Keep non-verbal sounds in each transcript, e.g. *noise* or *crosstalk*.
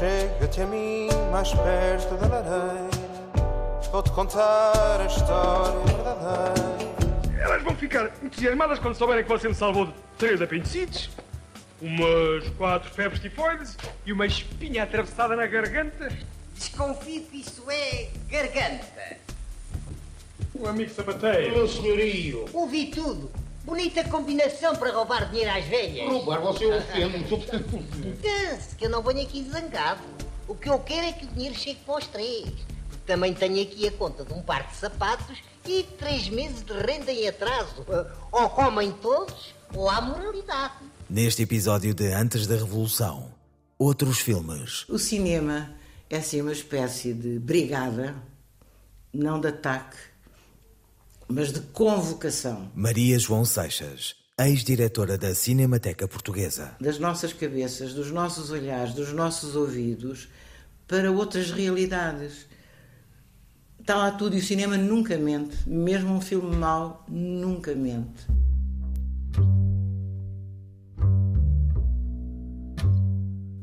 Chega-te a mim mais perto da lareira. Vou-te contar a história verdadeira. Elas vão ficar entusiasmadas quando souberem que você me salvou de três apendicites, umas quatro febres tifoides e uma espinha atravessada na garganta. Desconfio que isso é garganta. O amigo sapateiro. Meu senhorio, Ouvi tudo. Bonita combinação para roubar dinheiro às velhas. roubar você ofende. Pense que eu não venho aqui zangado. O que eu quero é que o dinheiro chegue para os três. Porque também tenho aqui a conta de um par de sapatos e três meses de renda em atraso. *laughs* Ou comem todos, ou há moralidade. Neste episódio de Antes da Revolução, outros filmes. O cinema é assim uma espécie de brigada, não de ataque, mas de convocação Maria João Seixas, ex-diretora da Cinemateca Portuguesa. das nossas cabeças, dos nossos olhares, dos nossos ouvidos para outras realidades. Está lá tudo e o cinema nunca mente, mesmo um filme mau nunca mente.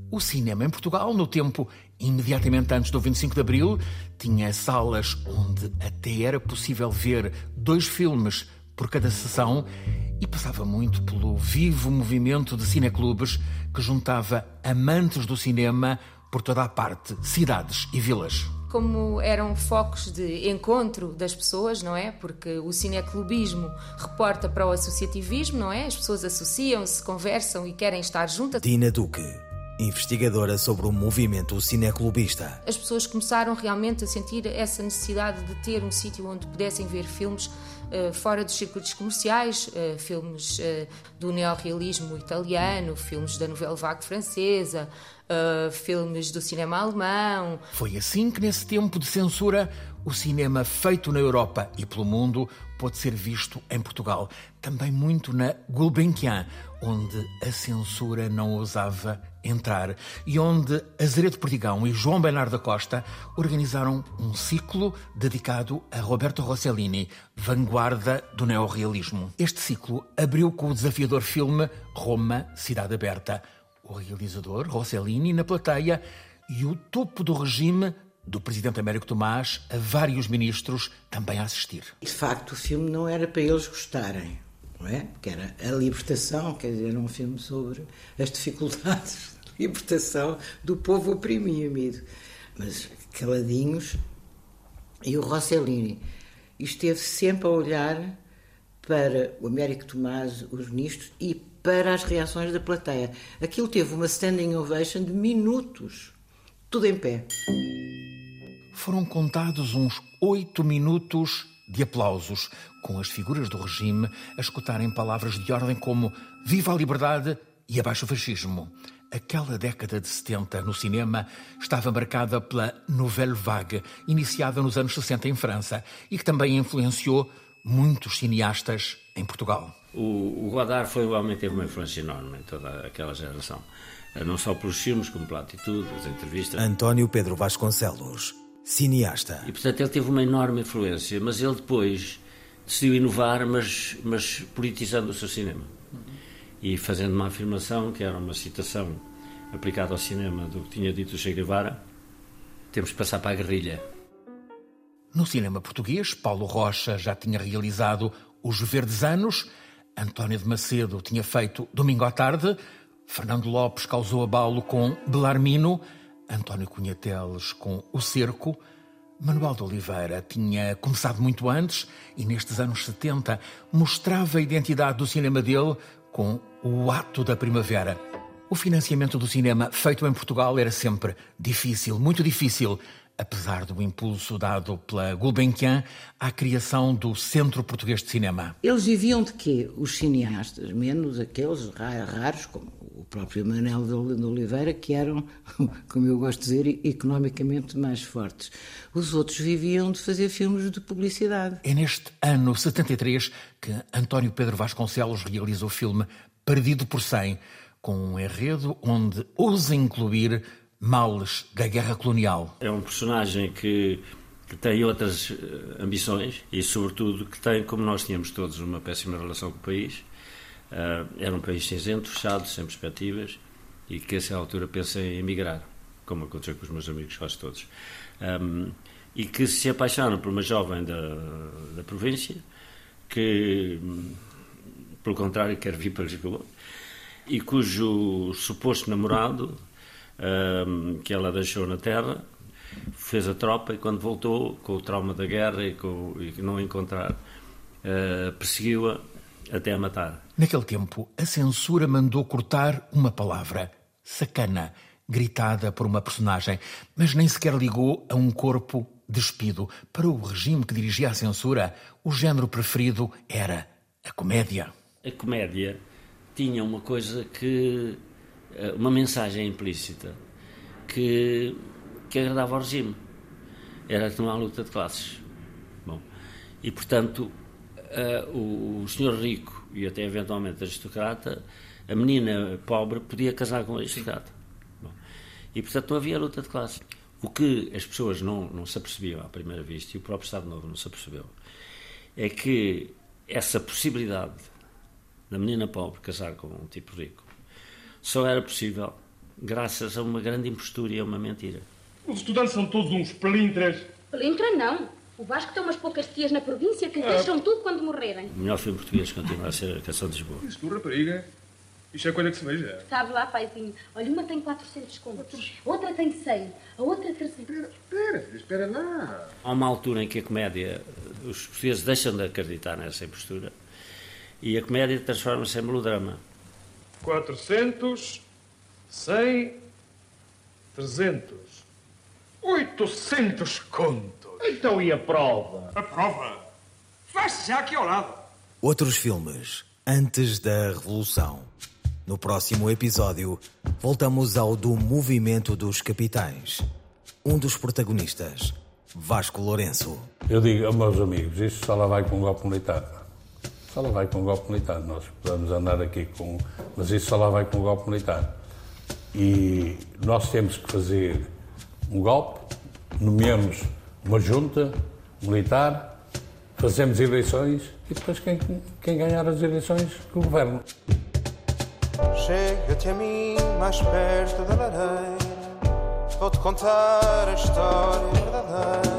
O cinema em Portugal, no tempo imediatamente antes do 25 de Abril, tinha salas onde até era possível ver dois filmes por cada sessão e passava muito pelo vivo movimento de cineclubes que juntava amantes do cinema por toda a parte, cidades e vilas. como eram focos de encontro das pessoas, não é? Porque o cineclubismo reporta para o associativismo, não é? As pessoas associam-se, conversam e querem estar juntas. Dina Duque, investigadora sobre o movimento cineclubista. As pessoas começaram realmente a sentir essa necessidade de ter um sítio onde pudessem ver filmes fora dos circuitos comerciais, eh, filmes eh, do neorrealismo italiano, filmes da novela vague francesa, eh, filmes do cinema alemão, Foi assim que, nesse tempo de censura, o cinema feito na Europa e pelo mundo pôde ser visto em Portugal. Também muito na Gulbenkian, onde a censura não ousava entrar e onde Azeredo Perdigão e João Bernardo da Costa organizaram um ciclo dedicado a Roberto Rossellini, vanguarda do neorrealismo. Este ciclo abriu com o desafiador filme Roma, Cidade Aberta. O realizador, Rossellini, na plateia e o topo do regime do presidente Américo Tomás a vários ministros também a assistir. De facto, o filme não era para eles gostarem, não é? Porque era a libertação, quer dizer, era um filme sobre as dificuldades *laughs* de libertação do povo oprimido. Mas caladinhos. E o Rossellini esteve sempre a olhar para o Américo Tomás, os ministros e para as reações da plateia. Aquilo teve uma standing ovation de minutos, tudo em pé. Foram contados uns oito minutos de aplausos, com as figuras do regime a escutarem palavras de ordem como Viva a liberdade e abaixo o fascismo. Aquela década de 70 no cinema estava marcada pela Nouvelle Vague, iniciada nos anos 60 em França e que também influenciou muitos cineastas em Portugal. O, o Godard foi realmente teve uma influência enorme em toda aquela geração. Eh, Não só pelos filmes, como pela atitude, as entrevistas. António Pedro Vasconcelos, cineasta. E portanto ele teve uma enorme influência, mas ele depois decidiu inovar, mas, mas politizando o seu cinema. E fazendo uma afirmação que era uma citação aplicada ao cinema do que tinha dito o Che Guevara: temos que passar para a guerrilha. No cinema português, Paulo Rocha já tinha realizado Os Verdes Anos, António de Macedo tinha feito Domingo à Tarde, Fernando Lopes causou abalo com Belarmino, António Cunha Teles com O Cerco, Manuel de Oliveira tinha começado muito antes e nestes anos 70 mostrava a identidade do cinema dele com O Ato da Primavera. O financiamento do cinema feito em Portugal era sempre difícil, muito difícil, apesar do impulso dado pela Gulbenkian à criação do Centro Português de Cinema. Eles viviam de quê? Os cineastas, menos aqueles ra- raros, como próprio Manuel de Oliveira, que eram, *laughs* como eu gosto de dizer, economicamente mais fortes. Os outros viviam de fazer filmes de publicidade. É neste ano 73 que António Pedro Vasconcelos realiza o filme Perdido por Cem, com um enredo onde ousa incluir males da guerra colonial. É um personagem que, que tem outras eh, ambições e, sobretudo, que tem, como nós tínhamos todos, uma péssima relação com o país. Ah, era um país cinzento, fechado, sem perspectivas e que, a essa altura, pensa em emigrar. como aconteceu com os meus amigos quase todos, um, e que se apaixonam por uma jovem da, da província, que, pelo contrário, quer vir para Lisboa, e cujo suposto namorado, um, que ela deixou na terra, fez a tropa e quando voltou, com o trauma da guerra e, com, e não encontrar, uh, perseguiu-a até a matar. Naquele tempo, a censura mandou cortar uma palavra, sacana, gritada por uma personagem, mas nem sequer ligou a um corpo despido. Para o regime que dirigia a censura, o género preferido era a comédia. A comédia tinha uma coisa que. Eh, uma mensagem implícita que, que agradava ao regime. Era que não há luta de classes. Bom, e portanto, o, o senhor rico e até eventualmente aristocrata, a menina pobre podia casar com o aristocrata. Bom, e portanto não havia luta de classes. O que as pessoas não, não se apercebiam à primeira vista, e o próprio Estado Novo não se apercebeu, é que essa possibilidade da menina pobre casar com um tipo rico só era possível graças a uma grande impostura e a uma mentira. Os estudantes são todos uns pelintras. Pelintra não. O Vasco tem umas poucas tias na província que lhe deixam tudo quando morrerem. O melhor filme português continua a ser a Canção de Lisboa. Isso, rapariga. Isto é coisa que se veja. Sabe lá, paizinho. Olha, uma tem 400 contos, outra tem 100, a outra 300. Espera, espera, espera lá. Há uma altura em que a comédia, os portugueses deixam de acreditar nessa impostura e a comédia transforma-se em melodrama. 400, 100, 300, 800 contos. Então e a prova? A prova? Faz-se já aqui ao lado. Outros filmes antes da Revolução. No próximo episódio, voltamos ao do Movimento dos Capitães. Um dos protagonistas, Vasco Lourenço. Eu digo aos meus amigos, isto só lá vai com um golpe militar. Só lá vai com um golpe militar. Nós podemos andar aqui com. Mas isso só lá vai com um golpe militar. E nós temos que fazer um golpe, nomeamos uma junta militar, fazemos eleições e depois quem, quem ganhar as eleições que o governo. Chega-te a mim mais perto da lareira, vou-te contar a história verdadeira